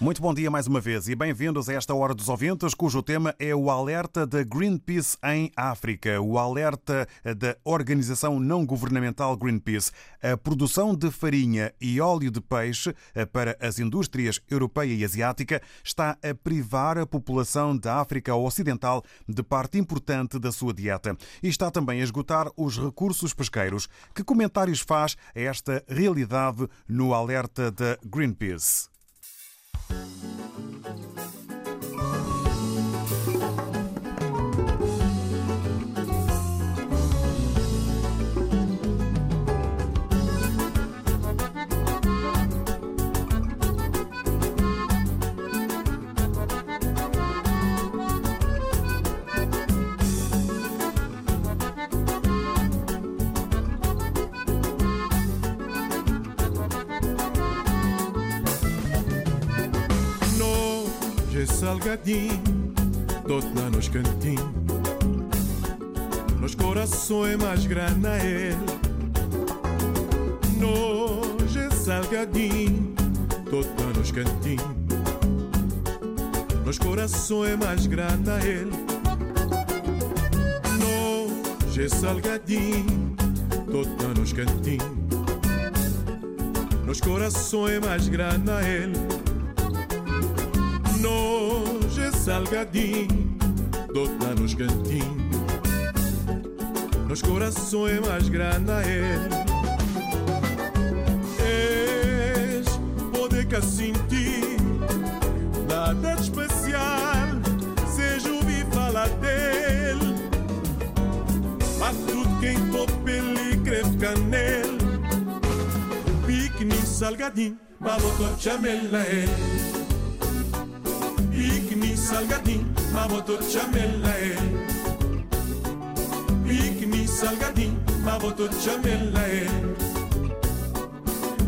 Muito bom dia mais uma vez e bem-vindos a esta Hora dos Ouvintes, cujo tema é o alerta da Greenpeace em África, o alerta da organização não governamental Greenpeace. A produção de farinha e óleo de peixe para as indústrias europeia e asiática está a privar a população da África Ocidental de parte importante da sua dieta e está também a esgotar os recursos pesqueiros. Que comentários faz esta realidade no alerta da Greenpeace? Thank you. Salgadinho, dou-te lá nos cantinhos. Nos corações mais grande ele. Nojo é salgadinho, dou-te lá nos cantinhos. Nos corações mais grande a ele. Nojo é salgadinho, dou-te lá nos cantinhos. Nos corações mais grande a ele salgadinho, dou-te lá nos cantinhos, nos corações mais grandes a ele. És poder que sentir, nada de especial, seja ouvir falar dele. Mas tudo quem topa ele creve canela, pique salgadinho, mas botou chamela ele. Picni salgadin, ma voto chamella e. Picni salgadin, ma voto chamella e.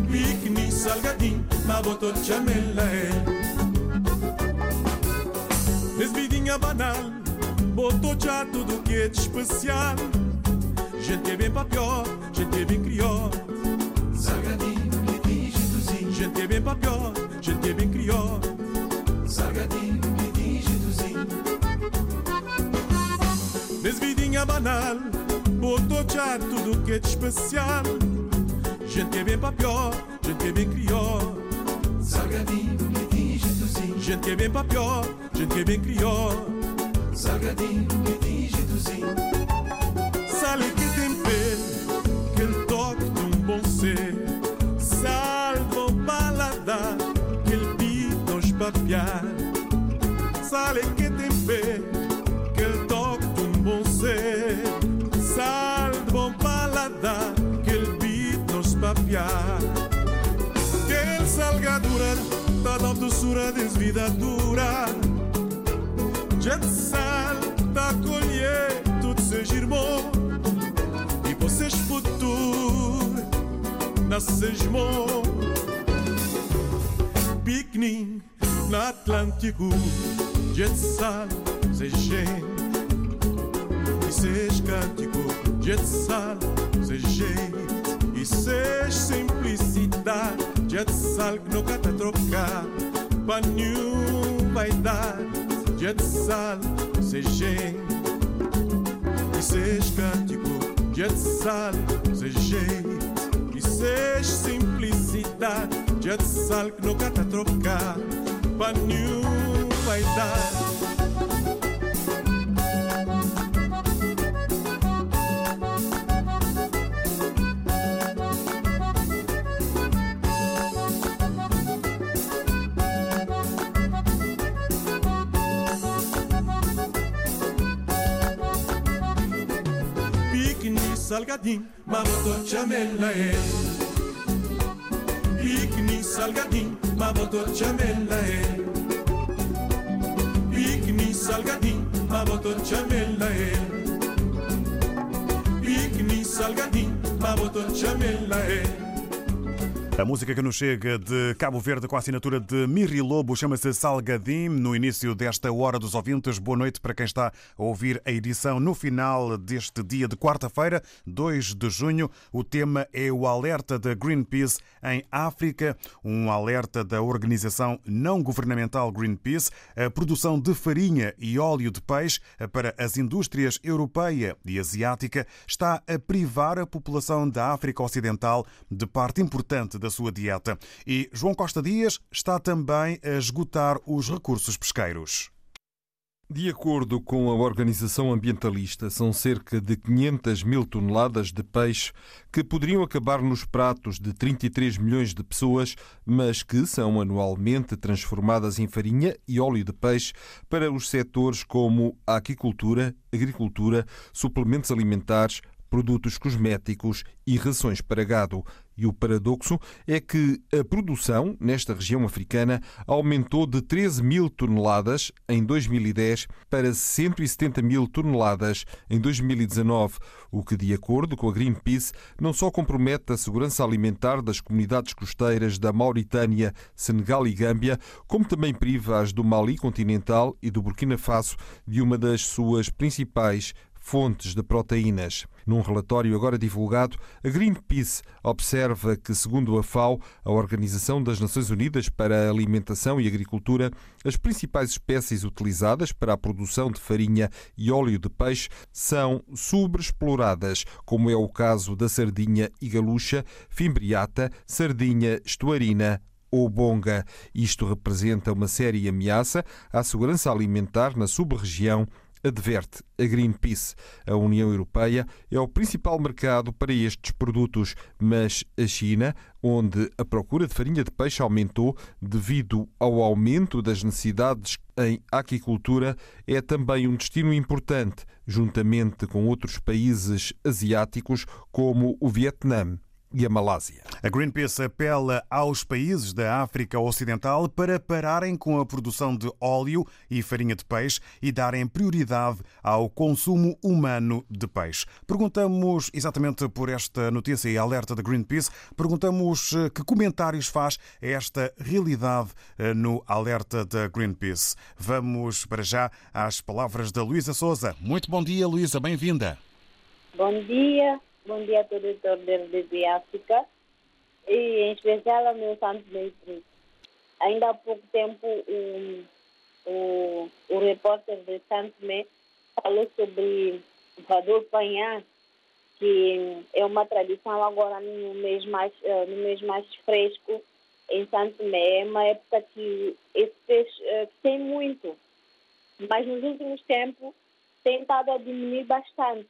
Picni salgadin, ma voto chamella e. Desvidinha banal, botou já tudo que é de especial. Gente é bem pra pior, gente é bem criou. Salgadinho, que jeitozinho. Gente é bem pra pior, gente é bem criou. Salgadinho, Desvidinha banal, botou já tudo que é de especial. Gente que é bem pra pior, gente que é bem criou. Salgadinho, que jeitozinho. Gente que é bem pra pior, gente que é bem criou. Salgadinho, que salgadura, toda a doçura desvidadura. Gente sal, tá colher tudo seja irmão E vocês futuro nasces irmão Piquenique no Atlântico Gente sal, gente E seja cântico Gente sal, gente Seja simplicidade Gente sal nunca tá trocar vai dar Gente sal, seja gente E seja cântico Gente sal, seja gente E seja simplicidade Gente sal nunca tá trocar Pra nenhum vai dar salgadinho, maboto chamela é. Picni salgadinho, maboto chamela é. Picni salgadinho, maboto chamela é. Picni salgadinho, maboto chamela é. A música que nos chega de Cabo Verde com a assinatura de Miri Lobo chama-se Salgadim. No início desta Hora dos Ouvintes, boa noite para quem está a ouvir a edição no final deste dia de quarta-feira, 2 de junho. O tema é o alerta da Greenpeace em África, um alerta da organização não governamental Greenpeace. A produção de farinha e óleo de peixe para as indústrias europeia e asiática está a privar a população da África Ocidental de parte importante da sua dieta. E João Costa Dias está também a esgotar os recursos pesqueiros. De acordo com a organização ambientalista, são cerca de 500 mil toneladas de peixe que poderiam acabar nos pratos de 33 milhões de pessoas, mas que são anualmente transformadas em farinha e óleo de peixe para os setores como a aquicultura, agricultura, suplementos alimentares, produtos cosméticos e rações para gado. E o paradoxo é que a produção nesta região africana aumentou de 13 mil toneladas em 2010 para 170 mil toneladas em 2019, o que, de acordo com a Greenpeace, não só compromete a segurança alimentar das comunidades costeiras da Mauritânia, Senegal e Gâmbia, como também priva as do Mali continental e do Burkina Faso de uma das suas principais fontes de proteínas. Num relatório agora divulgado, a Greenpeace observa que, segundo a FAO, a Organização das Nações Unidas para a Alimentação e Agricultura, as principais espécies utilizadas para a produção de farinha e óleo de peixe são sobreexploradas, como é o caso da sardinha e galucha, fimbriata, sardinha estuarina ou bonga. Isto representa uma séria ameaça à segurança alimentar na sub-região adverte a Greenpeace. A União Europeia é o principal mercado para estes produtos, mas a China, onde a procura de farinha de peixe aumentou devido ao aumento das necessidades em aquicultura, é também um destino importante, juntamente com outros países asiáticos como o Vietnã e a Malásia. A Greenpeace apela aos países da África Ocidental para pararem com a produção de óleo e farinha de peixe e darem prioridade ao consumo humano de peixe. Perguntamos exatamente por esta notícia e alerta da Greenpeace, perguntamos eh, que comentários faz esta realidade eh, no alerta da Greenpeace. Vamos para já às palavras da Luísa Souza. Muito bom dia, Luísa, bem-vinda. Bom dia. Bom dia a todo o torneio de África e em especial ao meu santo mestre. Ainda há pouco tempo o, o, o repórter de Santo Mé falou sobre o Vador Panhá, que é uma tradição agora no mês mais, uh, no mês mais fresco em Santo Mé. É uma época que esse peixe uh, tem muito, mas nos últimos tempos tem estado a diminuir bastante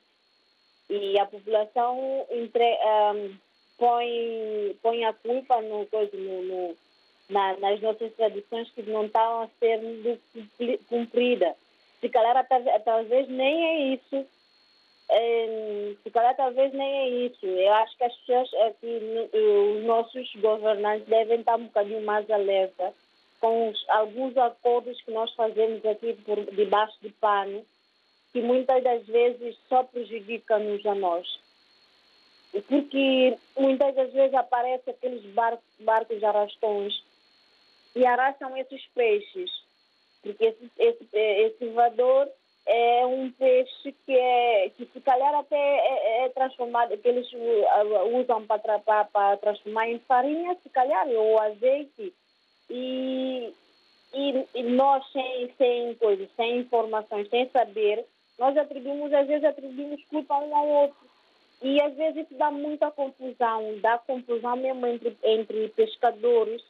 e a população entre, um, põe, põe a culpa no, no, no na, nas nossas tradições que não estão a ser cumpridas. Se calhar talvez nem é isso. É, se calhar talvez nem é isso. Eu acho que as pessoas aqui, os nossos governantes devem estar um bocadinho mais alerta com os, alguns acordos que nós fazemos aqui por debaixo de pano que muitas das vezes só prejudica-nos a nós. Porque muitas das vezes aparecem aqueles barcos, barcos arrastões e arrastam esses peixes. Porque esse, esse, esse vador é um peixe que, é, que se calhar até é, é transformado, que eles usam para, para, para transformar em farinha, se calhar, ou azeite. E, e, e nós, sem, sem, coisa, sem informações, sem saber, nós atribuímos, às vezes, atribuímos culpa um ao outro. E às vezes isso dá muita confusão, dá confusão mesmo entre, entre pescadores,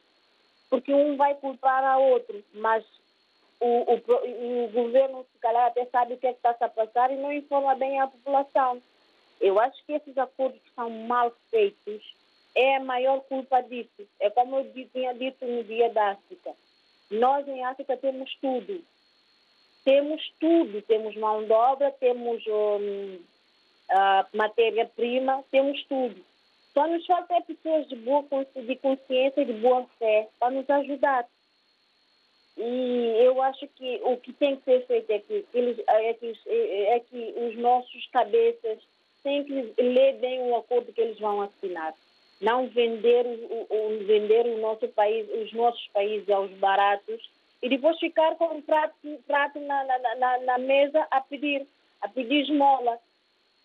porque um vai culpar a outro, mas o, o, o governo, se calhar, até sabe o que é está a passar e não informa bem a população. Eu acho que esses acordos que são mal feitos é a maior culpa disso. É como eu tinha dito no dia da África. Nós em África temos tudo temos tudo, temos mão de obra, temos um, matéria-prima, temos tudo. Só nos falta é pessoas de boa de consciência e de boa fé para nos ajudar. E eu acho que o que tem que ser feito é que, eles, é que, os- é que os nossos cabeças têm que ler bem o acordo que eles vão assinar. Não vender o- o- vender o nosso país, os nossos países aos baratos e depois ficar com um prato, prato na, na, na, na mesa a pedir, a pedir esmola.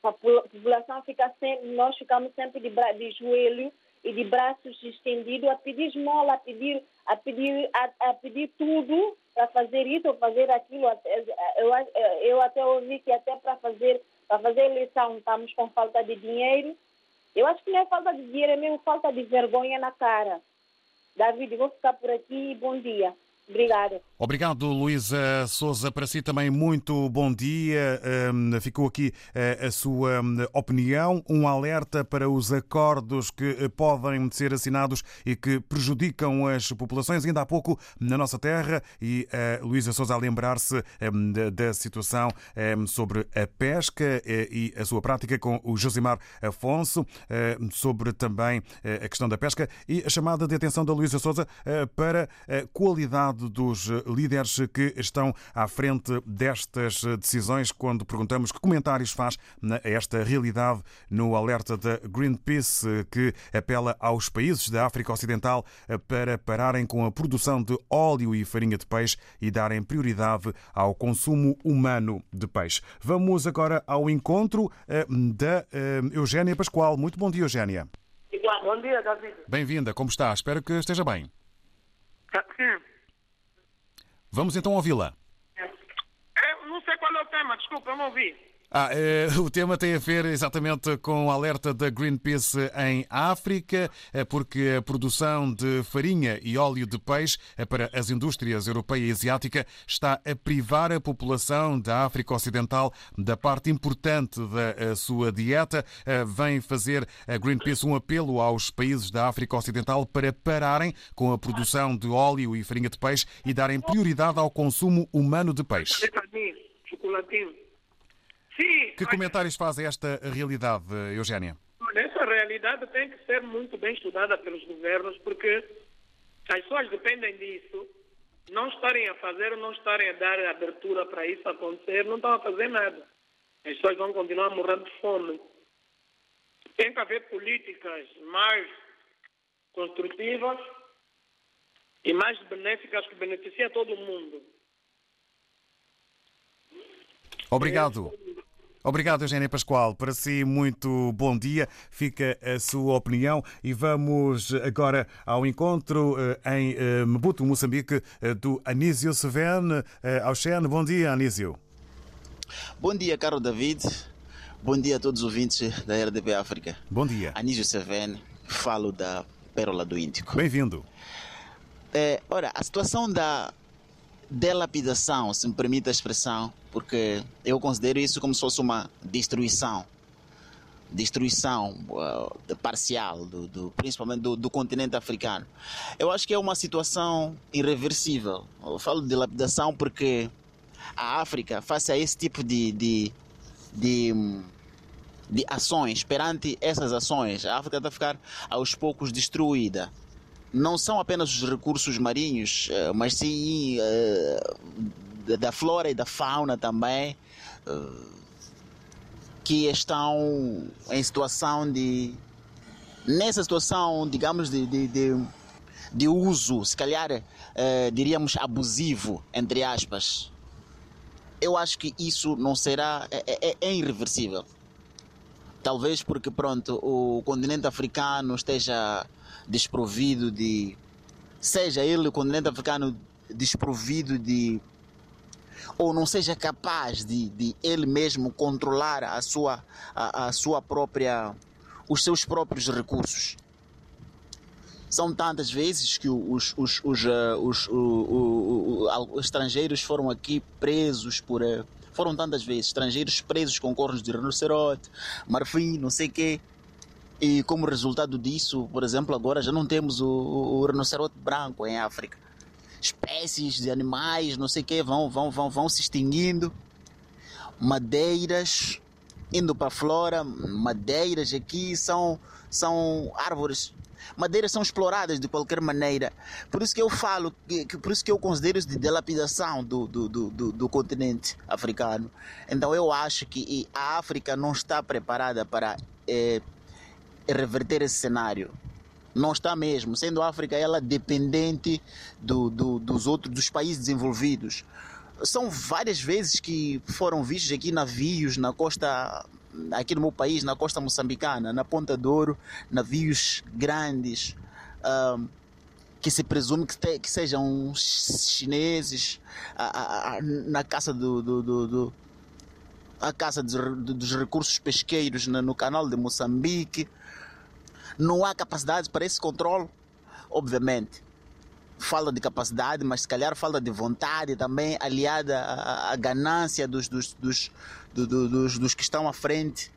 A po- população fica sempre, nós ficamos sempre de, de joelho e de braços estendidos a pedir esmola, a pedir, a pedir, a, a pedir tudo para fazer isso ou fazer aquilo. Eu, eu até ouvi que até para fazer, para fazer eleição estamos com falta de dinheiro. Eu acho que não é falta de dinheiro, é mesmo falta de vergonha na cara. David, vou ficar por aqui e bom dia. Obrigada. Obrigado, Luísa Souza. Para si também, muito bom dia. Hum, ficou aqui eh, a sua hum, opinião. Um alerta para os acordos que eh, podem ser assinados e que prejudicam as populações. Ainda há pouco, na nossa terra, e a Luísa Souza a lembrar-se hum, da, situação sobre a pesca eh, e a sua prática com o Josimar Afonso, eh, sobre também eh, a questão da pesca e a chamada de atenção da Luísa Souza eh, para a qualidade dos eh, líderes que estão à frente destas eh, decisões, quando perguntamos que comentários faz a esta realidade no alerta da Greenpeace, eh, que apela aos países da África Ocidental para pararem com a produção de óleo e farinha de peixe e darem prioridade ao consumo humano de peixe. Vamos agora ao encontro da Eugénia Pascoal. Muito bom dia, Eugénia. Bom dia, David. Bem-vinda, como está? Espero que esteja bem. Sim. Vamos então ouvi-la. Eu não sei qual é o tema, desculpa, eu não ouvi. Ah, eh, o tema tem a ver exatamente com o alerta da Greenpeace em África, eh, porque a produção de farinha e óleo de peixe eh, para as indústrias europeia e asiática está a privar a população da África Ocidental da parte importante da eh, sua dieta. Eh, Vem fazer a Greenpeace um apelo aos países da África Ocidental para pararem com a produção de óleo e farinha de peixe e darem prioridade ao consumo humano de peixe. Sim, Que comentários faz a esta realidade, Eugénia? Olha, essa realidade tem que ser muito bem estudada pelos governos, porque as pessoas dependem disso. Não estarem a fazer, não estarem a dar abertura para isso acontecer, não estão a fazer nada. As pessoas vão continuar morrendo de fome. Tem que haver políticas mais construtivas e mais benéficas que beneficiem todo mundo. Obrigado. Obrigado, Eugénia Pascoal. Para si, muito bom dia. Fica a sua opinião e vamos agora ao encontro eh, em eh, Maputo, Moçambique, eh, do Anísio Seven. Eh, Ao Xen, bom dia, Anísio. Bom dia, caro David. Bom dia a todos os ouvintes da RDP África. Bom dia. Anísio Seven, falo da Pérola do Índico. Bem-vindo. É, ora, a situação da delapidação, se me permite a expressão, porque eu considero isso como se fosse uma destruição. Destruição uh, parcial, do, do- principalmente do, do continente africano. Eu acho que é uma situação irreversível. Eu falo de dilapidação porque a África, face a esse tipo de, de, de, de ações, perante essas ações, a África está a ficar aos poucos destruída não são apenas os recursos marinhos, eh, mas sim eh, da- flora e da fauna também, eh, que estão em situação de. nessa situação, digamos, de, de, de, de uso, se calhar diríamos abusivo, entre aspas. Eu acho que isso não será. é, é- é irreversível. Talvez porque, pronto, o continente africano esteja desprovido de. Seja ele o continente africano desprovido de. Ou não seja capaz de, de ele mesmo controlar a sua, a, a sua própria. os seus próprios recursos. São tantas vezes que os, os, os, eh, os, os estrangeiros foram aqui presos por. Foram tantas vezes estrangeiros presos com cornos de rinoceronte, marfim, não sei o quê. E como resultado disso, por exemplo, agora já não temos o, o, o rinoceronte branco em África. Espécies de animais, não sei o quê, vão, vão, vão, vão se extinguindo. Madeiras indo para a flora, madeiras aqui são, são árvores. Madeiras são exploradas de qualquer maneira. Por isso que eu falo, que, que- por isso que eu considero isso de dilapidação do, do, do, do, do continente africano. Então eu acho que a África não está preparada para eh, reverter esse cenário. Não está mesmo, sendo a África ela dependente do, do, dos outros dos países desenvolvidos. São várias vezes que foram vistos aqui navios na costa, aqui no meu país, na costa moçambicana, na Ponta Douro, navios grandes, que se presume que, te- que sejam chineses, na caça do, do, do- do- a caça dos, dos recursos pesqueiros na- no canal de Moçambique. Não há capacidade para esse controle, obviamente. Fala de capacidade, mas se calhar fala de vontade também, aliada à, ganância dos, dos, dos, do- do- dos, dos que estão à frente.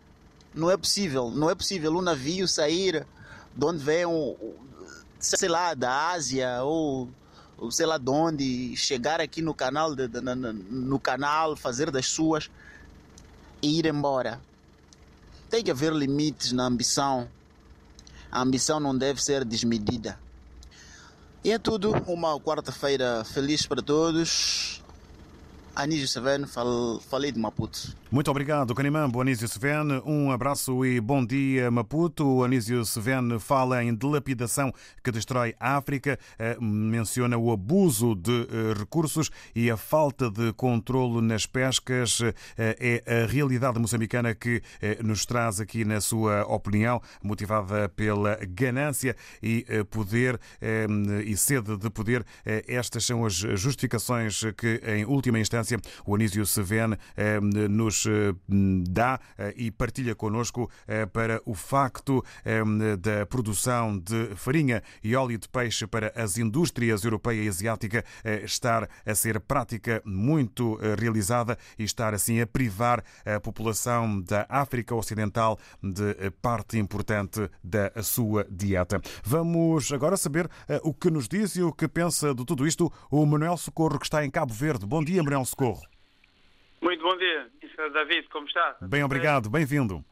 Não é possível, não é possível um navio sair de onde vem, sei lá, da Ásia ou, sei lá de onde, chegar aqui no canal, de, de- no canal, fazer das suas e ir embora. Tem que haver limites na ambição. A ambição não deve ser desmedida. E é tudo. Uma quarta-feira feliz para todos. Anísio Seveno, fal- falei de Maputo. Muito obrigado, Canimambo, Anísio Seven. Um abraço e bom dia, Maputo. O Anísio Seven fala em dilapidação que destrói a África, eh, menciona o abuso de eh, recursos e a falta de controlo nas pescas. Eh, É a realidade moçambicana que nos traz aqui na sua opinião, motivada pela ganância e poder e sede de poder. Estas são as justificações que, em última instância, o Anísio Seven eh, nos eh, dá eh, e partilha connosco para o facto da produção de farinha e óleo de peixe para as indústrias europeia e asiática estar a ser prática muito realizada e estar assim a privar a população da África Ocidental de parte importante da sua dieta. Vamos agora saber o que nos diz e o que pensa de tudo isto o Manuel Socorro, que está em Cabo Verde. Bom dia, Manuel Socorro. Muito bom dia, Sr. David, como está? Bem obrigado, bem-vindo.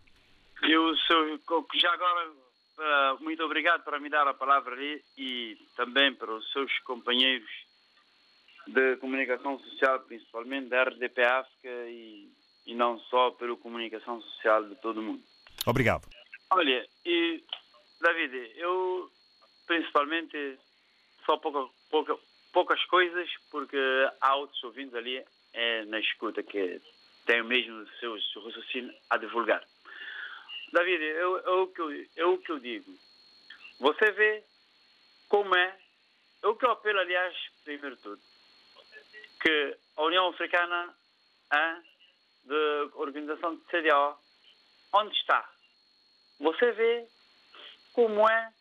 Eu sou, já agora, ah, muito obrigado por me dar a palavra ali e também para os seus companheiros de comunicação social, principalmente da RDP África e, e não só pela comunicação social de todo o mundo. Obrigado. Olha, e, David, eu principalmente só pouca, pouca, poucas coisas, porque há outros ouvintes ali é, na escuta que têm mesmo os seus raciocínios a divulgar. David, eu, eu, o que eu, o que eu digo, você vê como é, o que eu apelo, aliás, primeiro tudo, que a União Africana, a de organização de CDAO, onde está? Você vê como é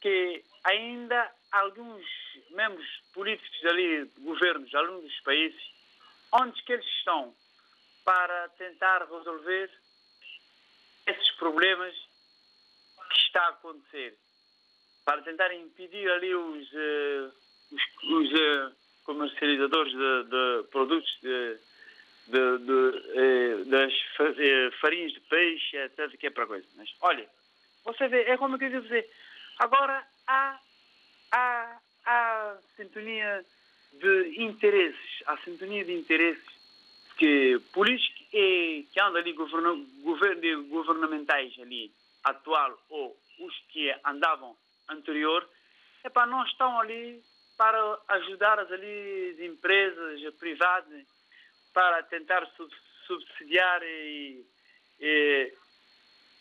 que ainda alguns membros políticos ali, governos, de alguns dos países, onde que eles estão para tentar resolver esses problemas que está a acontecer, para tentar impedir ali os, eh, os, os, eh, comercializadores de, de produtos de, de, de, eh, das fa- farinhas de peixe, etc., que é para coisa. Mas, olha, você vê, é como eu queria dizer, agora há, há, há sintonia de interesses, há sintonia de interesses que políticos e que andam ali governo, governo, governamentais ali atual ou os que andavam anterior, é para não estão ali para ajudar as ali as empresas privadas para tentar sub- subsidiar e, e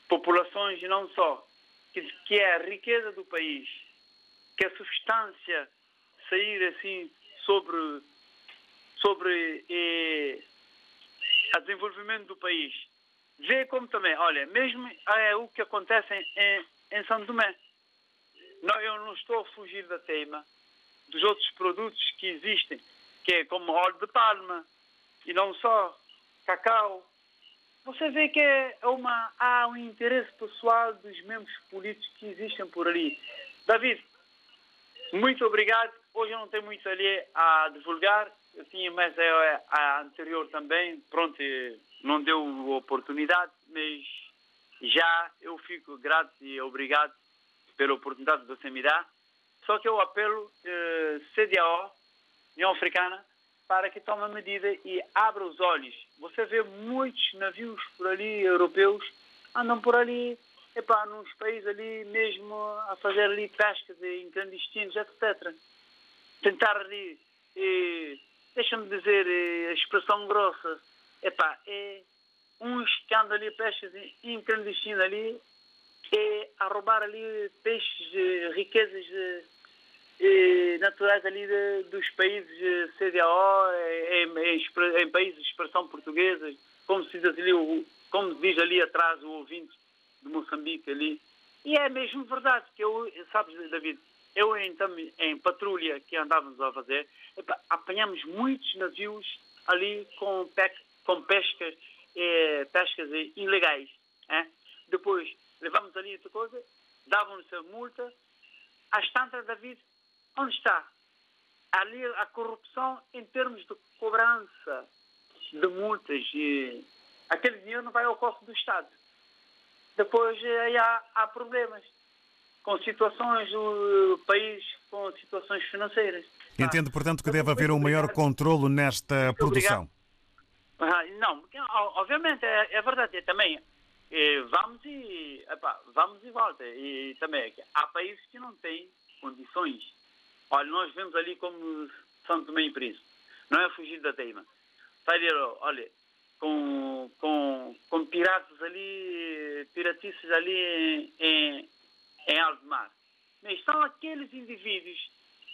populações não só que, que é a riqueza do país que a substância sair assim sobre sobre eh, o desenvolvimento do país. Vê como também, olha, mesmo é o que acontece em, em São Tomé. Não, eu não estou a fugir da tema dos outros produtos que existem, que é como óleo de palma e não só, cacau. Você vê que é uma, há um interesse pessoal dos membros políticos que existem por ali. David, muito obrigado. Hoje eu não tenho muito ali a divulgar eu tinha mais a, a anterior também, pronto, não deu oportunidade, mas já eu fico grato e obrigado pela oportunidade que você me dá. Só que eu apelo eh, CDAO, União Africana, para que tome medida e abra os olhos. Você vê muitos navios por ali, europeus, andam por ali, epá, nos países ali mesmo a fazer ali pescas em clandestinos, etc. Tentar ali, eh, deixa-me dizer eh, a expressão grossa, epá, é uns que andam ali pescas em clandestino ali, é a roubar ali peixes, eh, riquezas naturais ali de, dos países CDAO, em, em, em, países de expressão portuguesa, como se diz ali, o, como diz ali atrás o ouvinte de Moçambique ali. E é mesmo verdade que eu, sabes, David, eu em, em patrulha que andávamos a fazer, apanhamos muitos navios ali com, pec, com pescas, eh, pescas ilegais. Eh? Depois levamos ali outra coisa, davam-nos a multa. Às tantas, David, onde está? Ali a corrupção em termos de cobrança de multas. E aquele dinheiro não vai ao cofre do Estado. Depois aí há, há problemas com situações do país, com situações financeiras. Entendo, portanto, que deve haver um maior controlo nesta produção. Ah, não, obviamente, é, é verdade. também e vamos e epa, vamos e volta. E também há países que não têm condições. Olha, nós vemos ali como São Tomé e Príncipe. Não é fugir da teima. Está ali, olha, com, com, com piratas ali, piratices ali em, em alto mar. Mas são aqueles indivíduos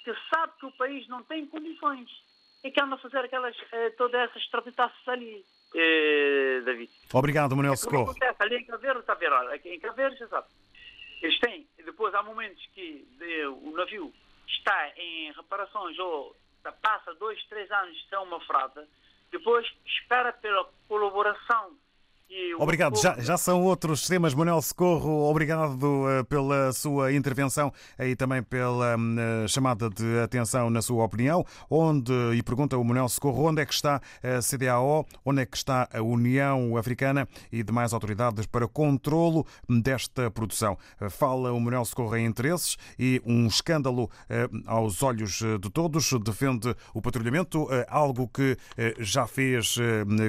que sabem que o país não tem condições e que andam a fazer aquelas, eh, todas essas trapitaças ali eh, David. Obrigado, Manuel Socorro. acontece ali em Caveiro, está a ver, olha, aqui em Caveiro, já sabe. Eles têm, depois há momentos que de, o navio está em reparações ou passa dois, três anos ser uma frota, depois espera pela colaboração Obrigado. Já, já são outros temas. Manuel Socorro, obrigado uh, pela sua intervenção e também pela uh, chamada de atenção na sua opinião. Onde, e pergunta o Manuel Socorro, onde é que está a CDAO, onde é que está a União Africana e demais autoridades para controlo desta produção? Fala o Manuel Socorro em interesses e um escândalo aos olhos de todos. Defende o patrulhamento, algo que já fez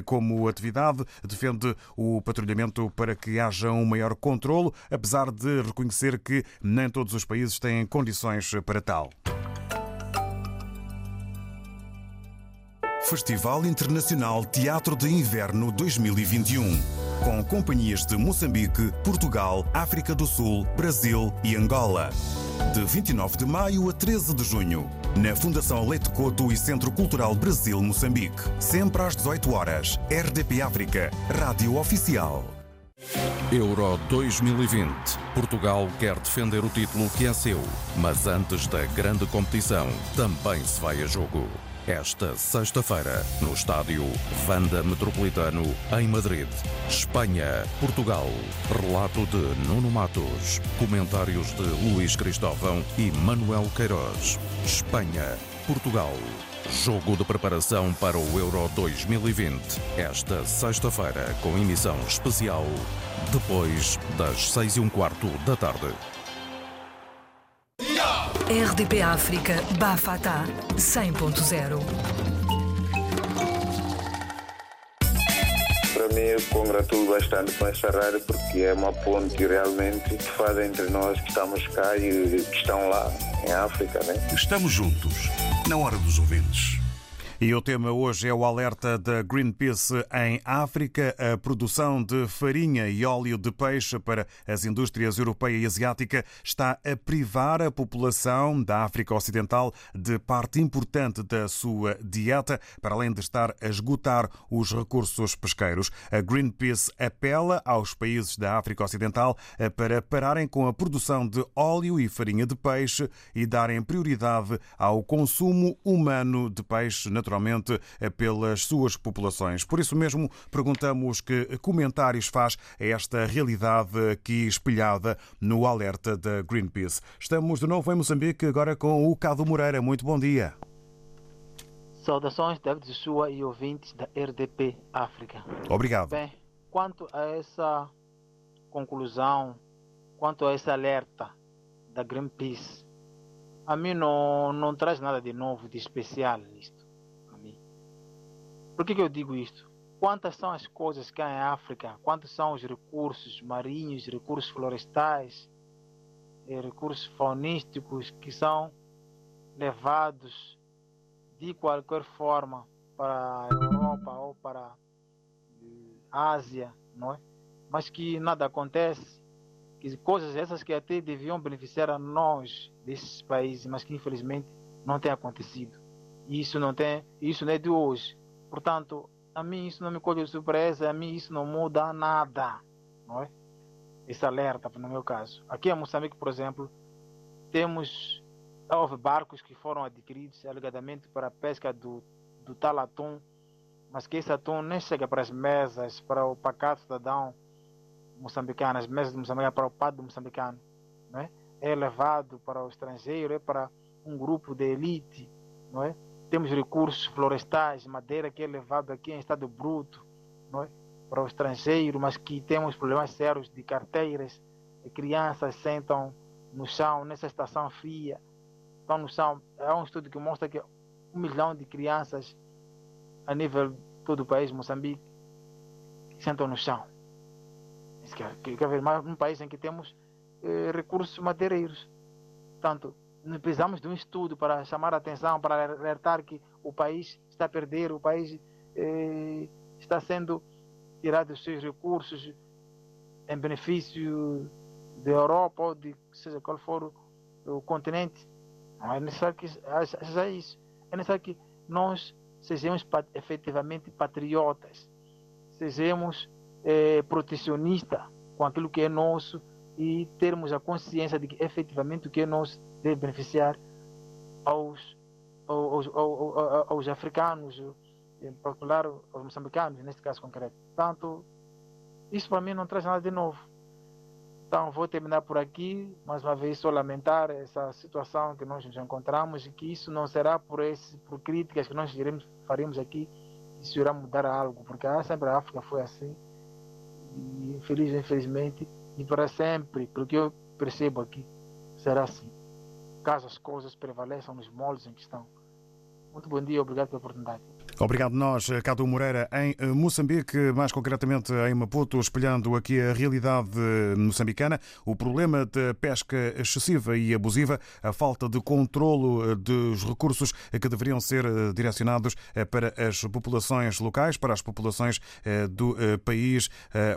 como atividade, defende o patrulhamento para que haja um maior controlo, apesar de reconhecer que nem todos os países têm condições para tal. Festival Internacional Teatro de Inverno 2021. Com companhias de Moçambique, Portugal, África do Sul, Brasil e Angola. De 29 de maio a 13 de junho. Na Fundação Leite Coto e Centro Cultural Brasil Moçambique. Sempre às 18 horas. RDP África, Rádio Oficial. Euro 2020. Portugal quer defender o título que é seu, mas antes da grande competição, também se vai a jogo esta sexta-feira, no estádio Vanda Metropolitano, em Madrid, Espanha, Portugal. Relato de Nuno Matos, comentários de Luís Cristóvão e Manuel Queiroz. Espanha, Portugal. Jogo de preparação para o Euro 2020. Esta sexta-feira, com emissão especial, depois das seis e um quarto da tarde. RDP África Bafata 100.0 Para mim, eu congratulo bastante com essa rádio porque é uma ponte realmente que faz entre nós que estamos cá e que estão lá em África. Né? Estamos juntos, na hora dos ouvintes. E o tema hoje é o alerta da Greenpeace em África. A produção de farinha e óleo de peixe para as indústrias europeia e asiática está a privar a população da África Ocidental de parte importante da sua dieta, para além de estar a esgotar os recursos pesqueiros. A Greenpeace apela aos países da África Ocidental para pararem com a produção de óleo e farinha de peixe e darem prioridade ao consumo humano de peixe natural naturalmente, eh, pelas suas populações. Por isso mesmo, perguntamos que comentários faz a esta realidade aqui espelhada no alerta da Greenpeace. Estamos de novo em Moçambique, agora com o Cado Moreira. Muito bom dia. Saudações, David Joshua e ouvintes da RDP África. Obrigado. Bem, quanto a essa conclusão, quanto a esse alerta da Greenpeace, a mim não, não traz nada de novo, de especial isto. Por que, que eu digo isto? Quantas são as coisas que há em África? Quantos são os recursos marinhos, recursos florestais, recursos faunísticos que são levados de qualquer forma para a Europa ou para a Ásia, não é? Mas que nada acontece, que coisas essas que até deviam beneficiar a nós desses países, mas que infelizmente não tem acontecido. E isso não tem, isso não é de hoje. Portanto, a mim isso não me colhe surpresa, a mim isso não muda nada, não é? Esse alerta, no meu caso. Aqui em Moçambique, por exemplo, temos houve barcos que foram adquiridos alegadamente para a pesca do, do tal atum, mas que esse atum nem chega para as mesas, para o pacato cidadão moçambicano, as mesas de para o padre moçambicano. Não é? é levado para o estrangeiro, é para um grupo de elite. Não é? Temos recursos florestais, madeira que é levado aqui em estado bruto é? para o estrangeiro, mas que temos problemas sérios de carteiras, crianças sentam no chão nessa estação fria estão no chão. É um estudo que mostra que um milhão de crianças a nível de todo o país, Moçambique, sentam no chão. Quer, quer ver mais um país em que temos eh, recursos madeireiros. Portanto, precisamos de um estudo para chamar a atenção, para alertar que o país está a perder, o país eh, está sendo tirado os seus recursos em benefício da Europa ou de seja qual for o, continente. Não é necessário que seja isso. É necessário que nós sejamos efetivamente patriotas, sejamos é, protecionistas com aquilo que é nosso e termos a consciência de que efetivamente o que é nosso deve beneficiar aos, aos, aos, aos africanos, em particular aos moçambicanos, neste caso concreto. Portanto, isso para mim não traz nada de novo. Então, vou terminar por aqui. Mais uma vez, só lamentar essa situação que nós nos encontramos e que isso não será por, esse, por críticas que nós iremos, faremos aqui, isso irá mudar algo, porque sempre a África foi assim. E, infeliz, infelizmente, e para sempre, porque eu percebo aqui, será assim. Caso as coisas prevaleçam nos moldes em que estão. Muito bom dia, obrigado pela oportunidade. Obrigado nós, Cadu Moreira, em eh, Moçambique, mais concretamente em Maputo, espelhando aqui a realidade moçambicana, o problema da pesca excessiva e abusiva, a falta de controlo eh, dos recursos que deveriam ser eh, direcionados para as populações locais, para as populações do país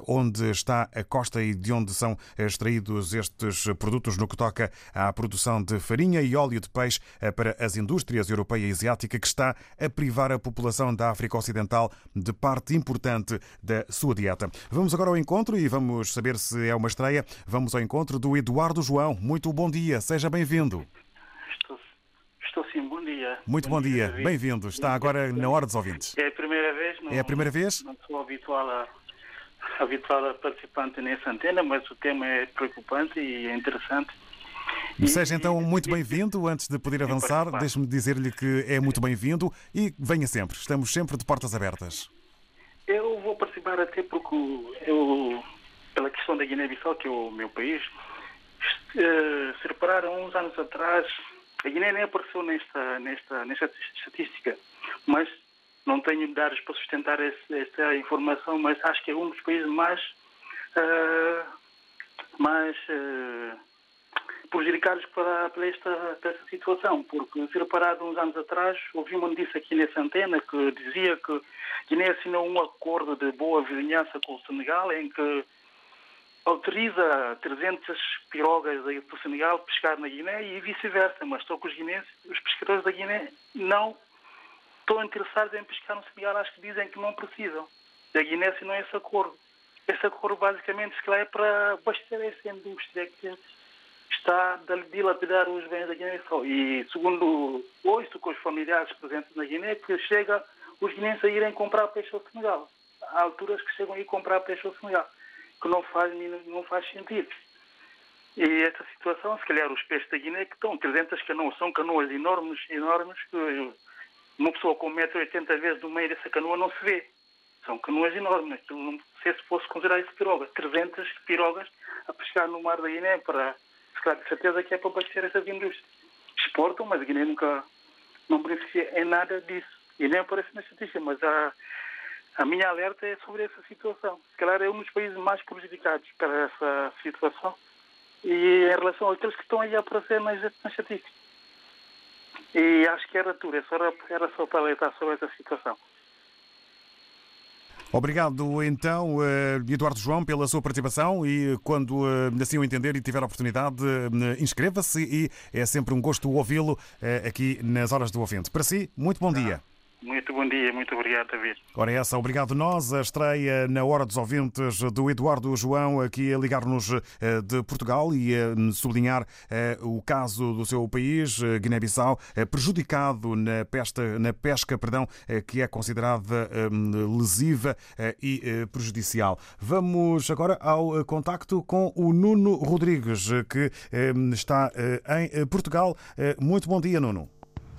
onde está a costa e de onde são extraídos estes produtos no que toca à produção de farinha e óleo de peixe para as indústrias europeia e asiática que está a privar a população população da África Ocidental de parte importante da sua dieta. Vamos agora ao encontro e vamos saber se é uma estreia. Vamos ao encontro do Eduardo João. Muito bom dia, seja bem-vindo. Estou, estou sim, bom dia. Muito bom, bom dia, dia. bem-vindo. Está agora na hora dos ouvintes. É a primeira vez. Não, é a primeira vez? Não sou habitual a, habitual participante nessa antena, mas o tema é preocupante e é interessante. Seja então muito bem-vindo. Antes de poder avançar, deixe-me dizer-lhe que é muito bem-vindo e venha sempre. Estamos sempre de portas abertas. Eu vou participar até porque eu, pela questão da Guiné-Bissau, que é o meu país, eh, se repararam uns anos atrás, a Guiné nem apareceu nesta, nesta, nesta estatística, mas não tenho dados para sustentar esse, essa informação, mas acho que é um dos países mais, uh, mais uh, prejudicados para, para, esta, para esta situação, porque se reparado uns anos atrás, ouvi uma notícia aqui nessa antena que dizia que Guiné assinou um acordo de boa vizinhança com o Senegal em que autoriza 300 pirogas do Senegal pescar na Guiné e vice-versa, mas só que os guineenses, os pescadores da Guiné não estão interessados em pescar no Senegal, acho que dizem que não precisam. A Guiné assinou esse acordo. Esse acordo basicamente se calhar é para abastecer essa indústria que está a dilapidar os bens da Guiné-Bissau. E, segundo ouço com os familiares presentes na Guiné, que chega os guineenses a irem comprar peixe ao Senegal. Há alturas que chegam a ir comprar peixe ao Senegal, que não faz, não faz sentido. E esta situação, se calhar os peixes da Guiné que estão, 300 canoas, são canoas enormes, enormes, que uma pessoa com 1,80m vezes no meio dessa canoa não se vê. São canoas enormes. Não sei se fosse considerar isso piroga. 300 pirogas a pescar no mar da Guiné para, calhar, de certeza que é para abastecer essas indústrias. Exportam, mas a Guiné nunca não beneficia em nada disso. E nem aparece na estatística, mas a, a minha alerta é sobre essa situação. Calhar é um dos países mais prejudicados para essa situação e em relação àqueles que estão aí a aparecer nas, nas estatísticas. E acho que era tudo, era, era só para alertar sobre essa situação. Obrigado, então, eh, Eduardo João, pela sua participação e quando eh, assim o entender e tiver a oportunidade, eh, inscreva-se e é sempre um gosto ouvi-lo aqui nas Horas do Ouvinte. Para si, muito bom dia. Muito bom dia, muito obrigado, David. Ora, essa, obrigado nós. A estreia na Hora dos Ouvintes do Eduardo João, aqui a ligar-nos eh, de Portugal e a sublinhar eh, o caso do seu país, eh, Guiné-Bissau, prejudicado na pesca, na pesca perdão, que é considerada lesiva e prejudicial. Vamos agora ao contacto com o Nuno Rodrigues, que está em Portugal. Muito bom dia, Nuno.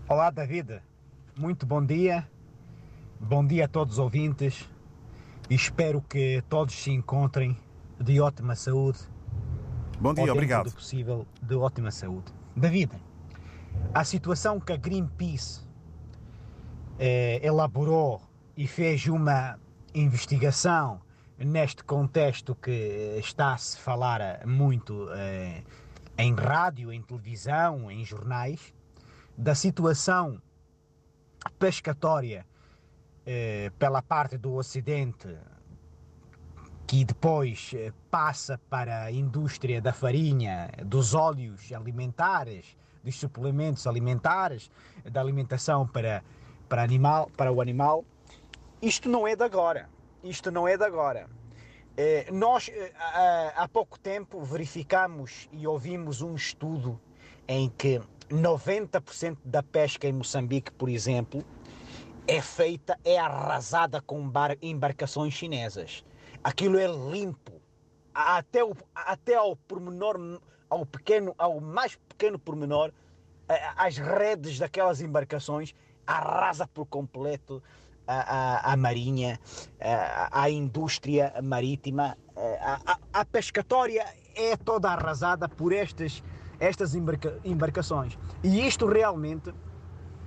Olá, David. Muito bom dia, bom dia a todos os ouvintes espero que todos se encontrem de ótima saúde. Bom dia, obrigado. Do possível de ótima saúde. David, a situação que a Greenpeace eh, elaborou e fez uma investigação neste contexto que está a se falar muito eh, em rádio, em televisão, em jornais, da situação pescatória eh, pela parte do Ocidente, que depois eh, passa para a indústria da farinha, dos óleos alimentares, dos suplementos alimentares, da alimentação para, para, animal, para o animal. Isto não é de agora. Isto não é de agora. Eh, nós, eh, há, há pouco tempo, verificamos e ouvimos um estudo em que 90% da pesca em Moçambique, por exemplo, é feita, é arrasada com embarcações chinesas. Aquilo é limpo. Até, o, até ao pormenor, ao pequeno, ao mais pequeno pormenor, as redes daquelas embarcações arrasa por completo a, a, a marinha, a, a, indústria marítima. A, a pescatória é toda arrasada por estas estas embarca embarcações. E isto realmente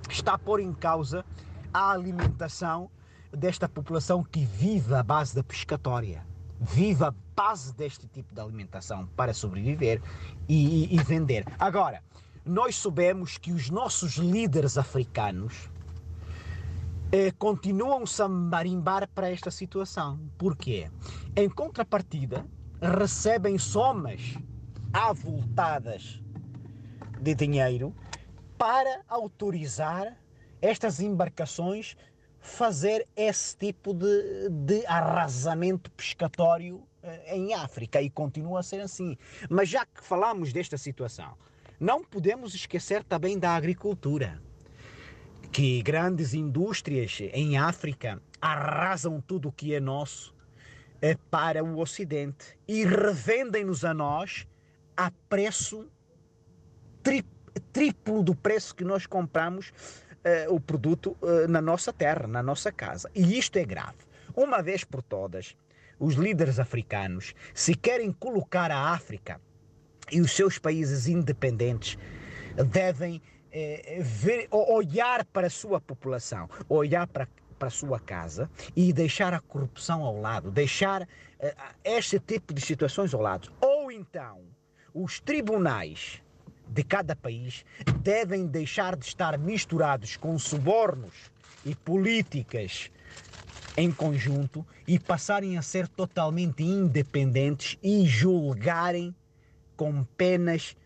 está a pôr em causa a alimentação desta população que vive à base da pescatória, vive à base deste tipo de alimentação para sobreviver e, e vender. Agora, nós soubemos que os nossos líderes africanos eh, continuam-se a marimbar para esta situação. Porquê? Em contrapartida, recebem somas avultadas de dinheiro para autorizar estas embarcações fazer esse tipo de, de arrasamento pescatório eh, em África e continua a ser assim. Mas já que falamos desta situação, não podemos esquecer também da agricultura, que grandes indústrias em África arrasam tudo o que é nosso é para o Ocidente e revendem-nos a nós a preço tri, triplo do preço que nós compramos uh, o produto uh, na nossa terra, na nossa casa. E isto é grave. Uma vez por todas, os líderes africanos, se querem colocar a África e os seus países independentes, devem eh, ver, olhar para a sua população, olhar para para a sua casa e deixar a corrupção ao lado, deixar uh, este tipo de situações ao lado. Ou então, os tribunais de cada país devem deixar de estar misturados com subornos e políticas em conjunto e passarem a ser totalmente independentes e julgarem com penas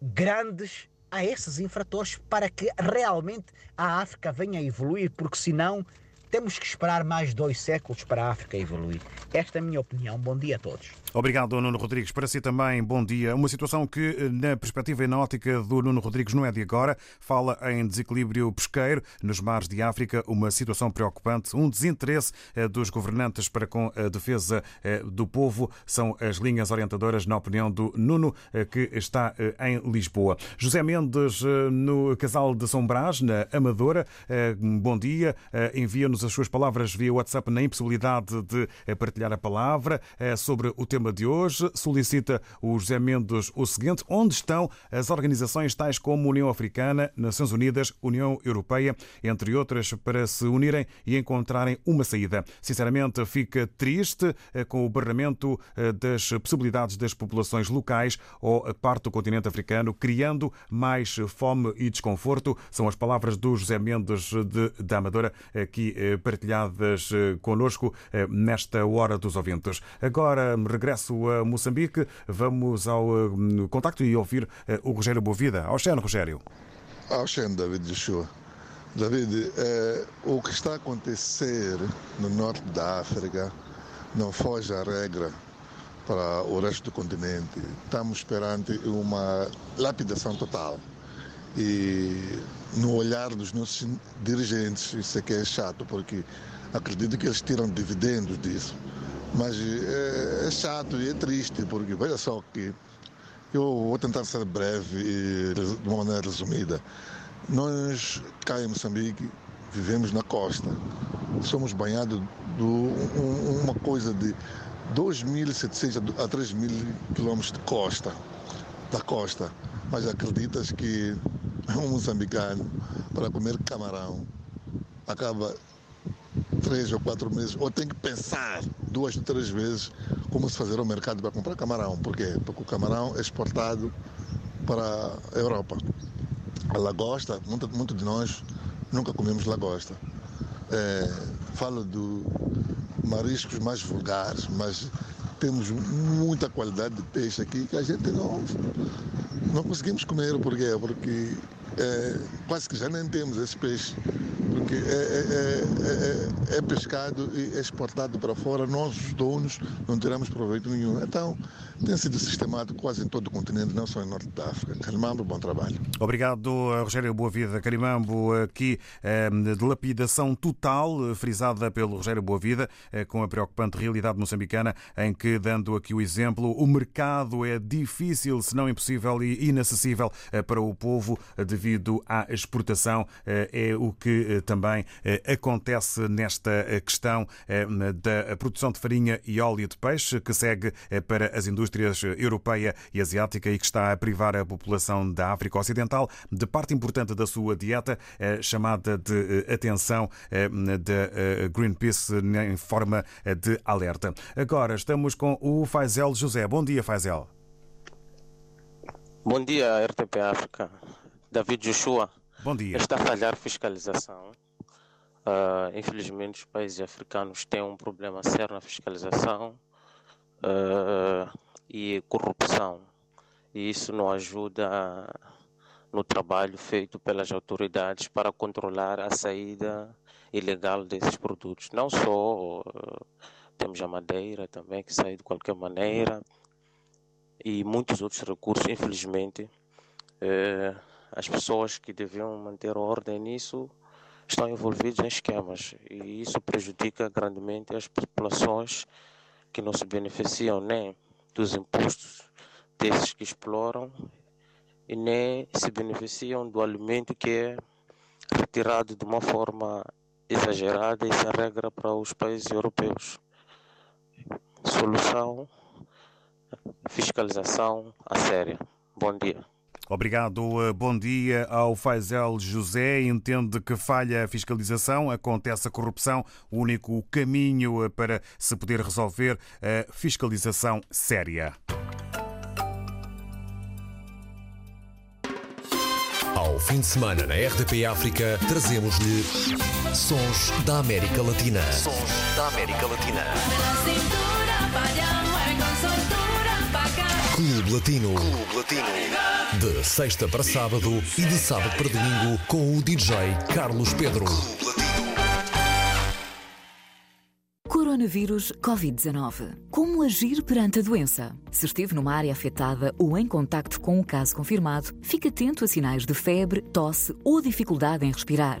grandes a esses infratores para que realmente a África venha a evoluir, porque senão temos que esperar mais dois séculos para a África evoluir. Esta é a minha opinião. Bom dia a todos. Obrigado, Nuno Rodrigues. Para si também, bom dia. Uma situação que, na perspectiva e na ótica do Nuno Rodrigues, não é de agora. Fala em desequilíbrio pesqueiro nos mares de África, uma situação preocupante, um desinteresse eh, dos governantes para com a defesa eh, do povo. São as linhas orientadoras, na opinião do Nuno, eh, que está em Lisboa. José Mendes, no Casal de São Brás, na Amadora, bom dia. Envia-nos as suas palavras via WhatsApp na impossibilidade de partilhar a palavra sobre o tema de hoje. Solicita o José Mendes o seguinte: onde estão as organizações tais como União Africana, Nações Unidas, União Europeia, entre outras, para se unirem e encontrarem uma saída? Sinceramente, fica triste eh, com o barramento eh, das possibilidades das populações locais ou a parte do continente africano, criando mais fome e desconforto. São as palavras do José Mendes de, da Amadora, aqui eh, partilhadas conosco nesta hora dos ouvintes. Agora regresso a Moçambique. Vamos ao contacto e ouvir o Rogério Bovida. Ao Xeno, Rogério. Ao Xeno, David Joshua. David, é, o que está a acontecer no norte da África não foge à regra para o resto do continente. Estamos perante uma lapidação total. E no olhar dos nossos dirigentes, isso é que é chato, porque acredito que eles tiram dividendos disso. Mas é, é chato e é triste, porque veja só que eu vou tentar ser breve e de uma maneira resumida. Nós, cá em Moçambique, vivemos na costa. Somos banhados de um, uma coisa de 2.700 a 3.000 quilômetros de costa, da costa. Mas acreditas que um moçambicano, para comer camarão, acaba três ou quatro meses, ou tem que pensar duas ou três vezes como se fazer ao mercado para comprar camarão. Por quê? Porque o camarão é exportado para a Europa. A lagosta, muito, muito de nós nunca comemos lagosta. É, falo de mariscos mais vulgares, mas temos muita qualidade de peixe aqui que a gente não, não conseguimos comer. Por quê? Porque é, quase que já nem temos esse peixe porque é, é, é, é, pescado e é exportado para fora, nós, os donos, não teremos proveito nenhum. Então, tem sido sistemático quase em todo o continente, não só em Norte da África. Carimambo, bom trabalho. Obrigado, Rogério Boavida. Carimambo, aqui de lapidação total, frisada pelo Rogério Boavida, com a preocupante realidade moçambicana, em que, dando aqui o exemplo, o mercado é difícil, se não impossível e inacessível para o povo devido à exportação. É o que também eh, acontece nesta eh, questão eh, da produção de farinha e óleo de peixe, que segue para as indústrias europeia e asiática e que está a privar a população da África Ocidental de parte importante da sua dieta, chamada de atenção da Greenpeace em forma de alerta. Agora estamos com o Faisel José. Bom dia, Faisel. Bom dia, RTP África. David Joshua. Bom dia. Está a falhar fiscalização. Uh, infelizmente, os países africanos têm um problema sério na fiscalização uh, e corrupção. E isso não ajuda no trabalho feito pelas autoridades para controlar a saída ilegal desses produtos. Não só uh, temos a madeira também que sai de qualquer maneira e muitos outros recursos, infelizmente. Uh, as pessoas que deviam manter ordem nisso estão envolvidas em esquemas e isso prejudica grandemente as populações que não se beneficiam nem dos impostos desses que exploram e nem se beneficiam do alimento que é retirado de uma forma exagerada e sem regra para os países europeus. Solução: fiscalização a séria. Bom dia. Obrigado. Eh, bom dia ao Faisel José. Entende que falha a fiscalização, acontece a corrupção. O único caminho eh, para se poder resolver a fiscalização séria. Ao fim de semana na RDP África, trazemos-lhe Sons da América Latina. Sons da América Latina. Clube Latino. Clube Latino. De sexta para sábado e de sábado para domingo com o DJ Carlos Pedro. Coronavírus Covid-19. Como agir perante a doença? Se esteve numa área afetada ou em contacto com um caso confirmado, fique atento a sinais de febre, tosse ou dificuldade em respirar.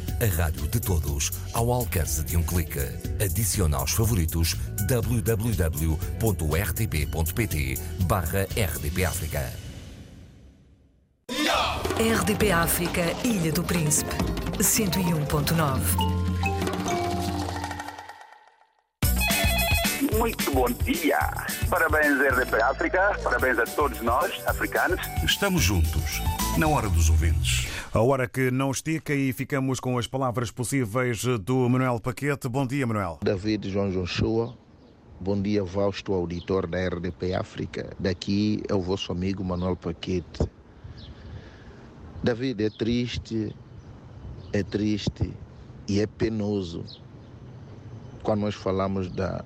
A rádio de todos, ao alcance de um clique. Adicione aos favoritos www.rtp.pt barra RDP África. RDP África, Ilha do Príncipe, 101.9. Muito bom dia. Parabéns, RDP África. Parabéns a todos nós, africanos. Estamos juntos, na hora dos ouvintes. A hora que não estica e ficamos com as palavras possíveis do Manuel Paquete. Bom dia, Manuel. David João Joshua. Bom dia, Vausto, auditor da RDP África. Daqui é o vosso amigo Manuel Paquete. David, é triste, é triste e é penoso quando nós falamos da,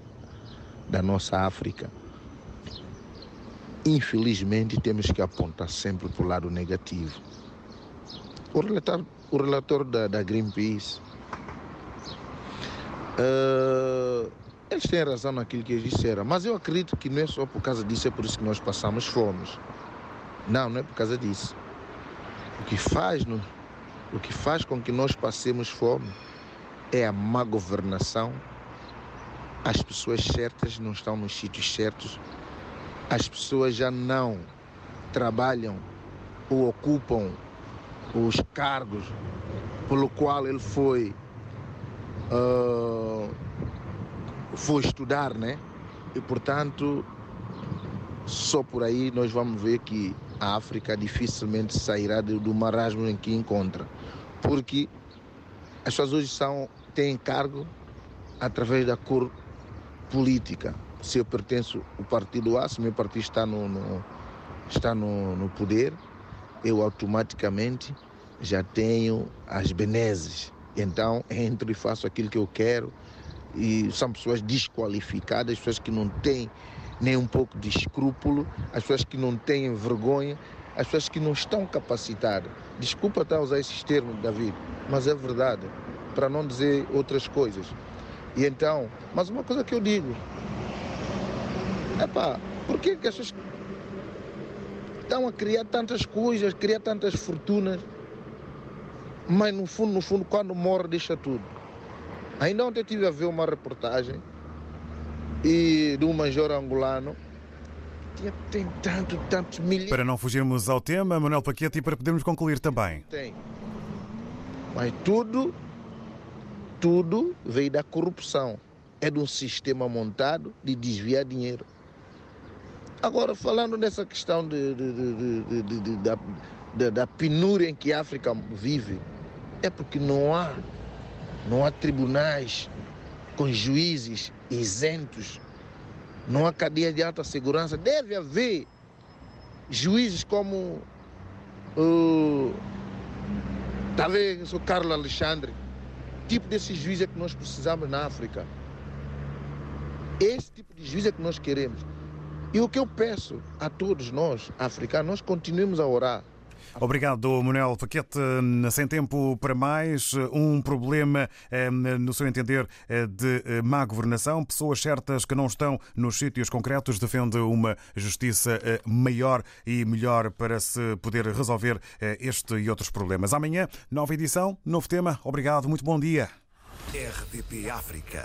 da nossa África. Infelizmente, temos que apontar sempre para o lado negativo. O relator, o relator da, da Greenpeace, uh, eles têm razão naquilo que eles disseram, mas eu acredito que não é só por causa disso, é por isso que nós passamos fome. Não, não é por causa disso. O que faz, no, o que faz com que nós passemos fome é a má governação as pessoas certas não estão nos sítios certos, as pessoas já não trabalham ou ocupam os cargos pelo qual ele foi uh, foi estudar, né? E portanto só por aí nós vamos ver que a África dificilmente sairá do, do marasmo em que encontra, porque as pessoas hoje são têm cargo através da cor política. Se eu pertenço ao partido A, se meu partido está no, no está no, no, poder, eu automaticamente já tenho as benesses. Então entro e faço aquilo que eu quero. E são pessoas desqualificadas, pessoas que não têm nem um pouco de escrúpulo, as pessoas que não têm vergonha, as pessoas que não estão capacitadas. Desculpa estar a usar esses termos, David, mas é verdade, para não dizer outras coisas. E então, mas uma coisa que eu digo, é pá, por que, que essas estão a criar tantas coisas, criar tantas fortunas, mas no fundo, no fundo, quando morre deixa tudo. Ainda ontem tive a ver uma reportagem e de um major angolano tem tanto, tantos milhões. Para não fugirmos ao tema, Manuel Paquete, e para podermos concluir também. Tem. Mas tudo tudo veio da corrupção. É de um sistema montado de desviar dinheiro. Agora, falando nessa questão de, de, de, da, da, penúria em que a África vive, é porque não há, não há tribunais com juízes isentos, não há cadeia de alta segurança. Deve haver juízes como talvez o Carlos Alexandre, tipo desse juiz é que nós precisamos na África. Esse tipo de juiz é que nós queremos. E o que eu peço a todos nós, africanos, nós continuemos a orar. Obrigado, Manuel Paquete. Sem tempo para mais, um problema, eh, no seu entender, eh, de eh, má governação. Pessoas certas que não estão nos sítios concretos defende uma justiça maior e melhor para se poder resolver este e outros problemas. Amanhã, nova edição, novo tema. Obrigado, muito bom dia. RDP África.